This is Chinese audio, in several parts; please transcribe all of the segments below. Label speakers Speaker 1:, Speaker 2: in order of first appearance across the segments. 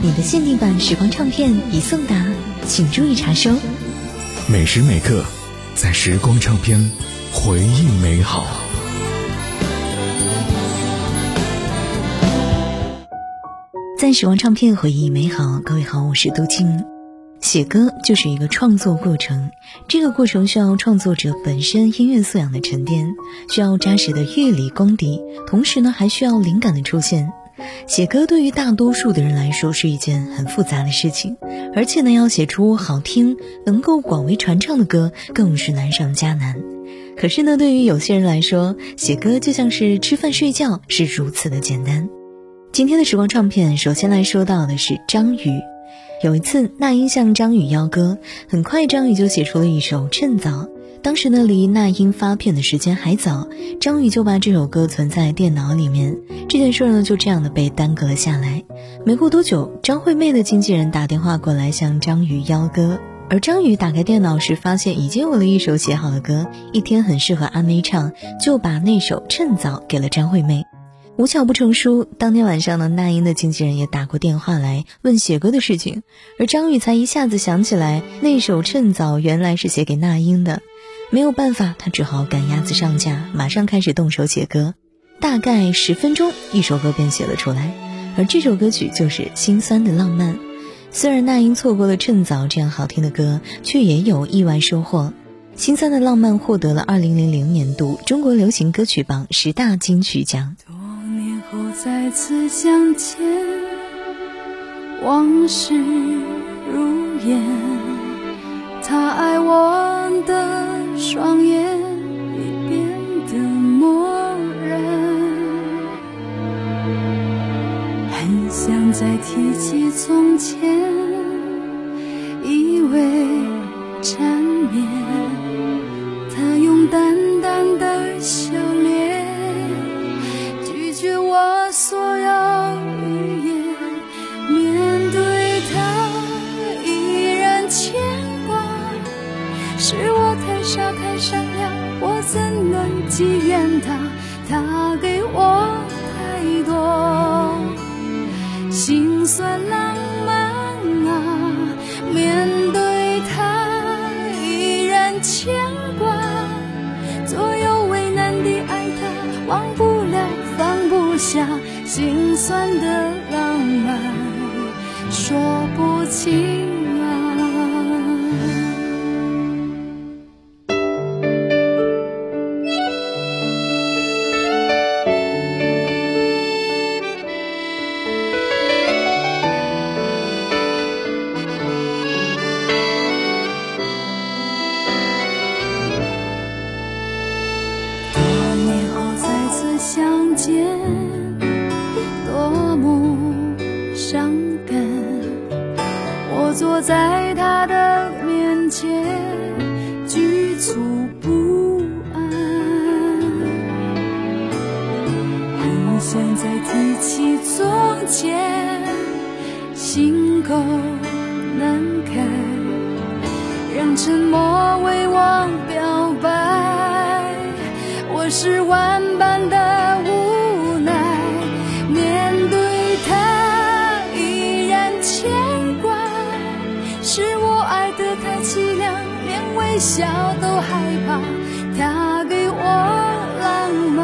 Speaker 1: 你的
Speaker 2: 限定版时光唱片已送达，请注意查收。
Speaker 3: 每时每刻，在时光唱片，回忆美好。
Speaker 2: 在时光唱片回忆美好，各位好，我是杜青。写歌就是一个创作过程，这个过程需要创作者本身音乐素养的沉淀，需要扎实的乐理功底，同时呢还需要灵感的出现。写歌对于大多数的人来说是一件很复杂的事情，而且呢要写出好听、能够广为传唱的歌，更是难上加难。可是呢，对于有些人来说，写歌就像是吃饭睡觉，是如此的简单。今天的时光唱片，首先来说到的是张宇。有一次，那英向张宇邀歌，很快张宇就写出了一首《趁早》。当时呢，离那英发片的时间还早，张宇就把这首歌存在电脑里面。这件事呢，就这样的被耽搁了下来。没过多久，张惠妹的经纪人打电话过来向张宇邀歌，而张宇打开电脑时，发现已经有了一首写好的歌，一天很适合阿妹唱，就把那首《趁早》给了张惠妹。无巧不成书，当天晚上呢，那英的经纪人也打过电话来问写歌的事情，而张宇才一下子想起来，那首《趁早》原来是写给那英的。没有办法，他只好赶鸭子上架，马上开始动手写歌。大概十分钟，一首歌便写了出来，而这首歌曲就是《心酸的浪漫》。虽然那英错过了《趁早》这样好听的歌，却也有意外收获。《心酸的浪漫》获得了二零零零年度中国流行歌曲榜十大金曲奖。
Speaker 1: 多年后再次相见，往事如烟，他爱我的双下，心酸的浪漫说不清相见，多么伤感。我坐在他的面前，局促不安，很想再提起从前，心口难开，让沉默为我表白。我是万般的微笑都害怕。他给我浪漫，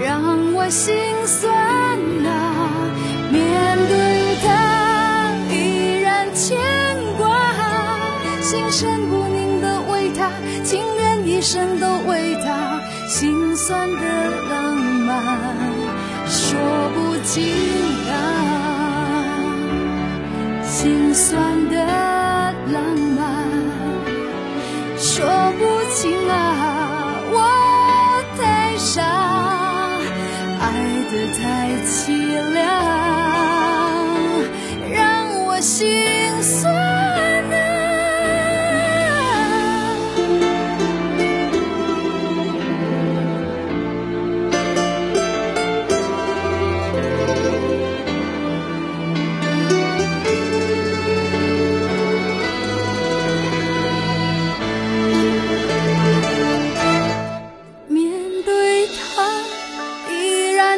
Speaker 1: 让我心酸啊。面对他依然牵挂，心神不宁的为他，情愿一生都为他，心酸的浪漫说不尽啊，心酸的情啊，我太傻，爱得太轻。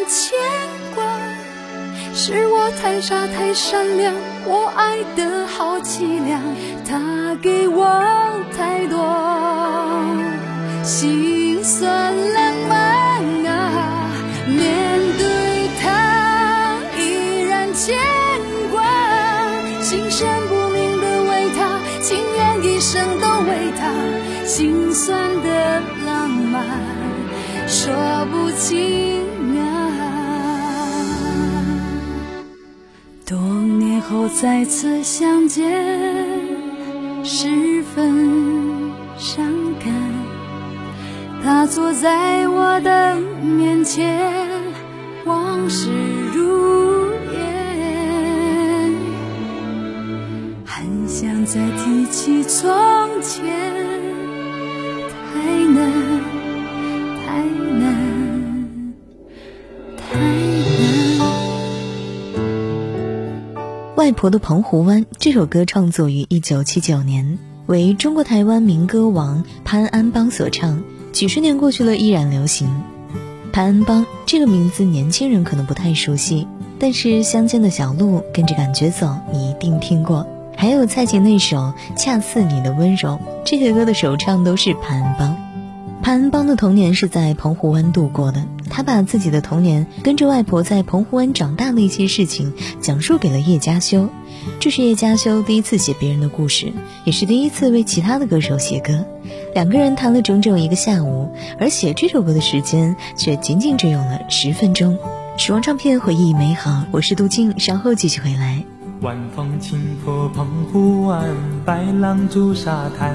Speaker 1: 牵挂。是我太傻太善良，我爱的好凄凉。他给我太多心酸浪漫啊，面对他依然牵挂，心神不宁的为他，情愿一生都为他，心酸的浪漫说不清后再次相见，十分伤感。他坐在我的面前，往事如烟，很想再提起从前，
Speaker 2: 外婆的澎湖湾这首歌创作于一九七九年，为中国台湾民歌王潘安邦所唱，几十年过去了依然流行。潘安邦这个名字年轻人可能不太熟悉，但是《乡间的小路》跟着感觉走，你一定听过。还有蔡琴那首《恰似你的温柔》，这些歌的首唱都是潘安邦。潘安邦的童年是在澎湖湾度过的，他把自己的童年跟着外婆在澎湖湾长大的一些事情讲述给了叶嘉修。这是叶嘉修第一次写别人的故事，也是第一次为其他的歌手写歌。两个人谈了整整一个下午，而写这首歌的时间却仅仅只用了十分钟。时光唱片回忆美好，我是杜静，稍后继续回来。
Speaker 4: 晚风轻拂澎湖湾，白浪逐沙滩。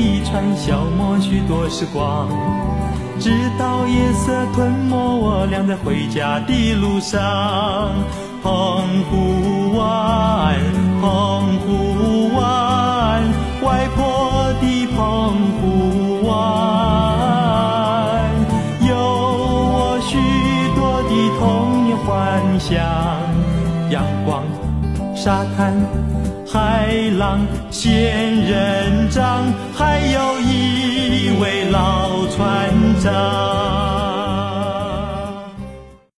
Speaker 4: 一串，消磨许多时光。直到夜色吞没我俩在回家的路上，澎湖湾，澎湖湾，外婆的澎湖湾，有我许多的童年幻想，阳光、沙滩、海浪、仙人掌，还有一位老船长。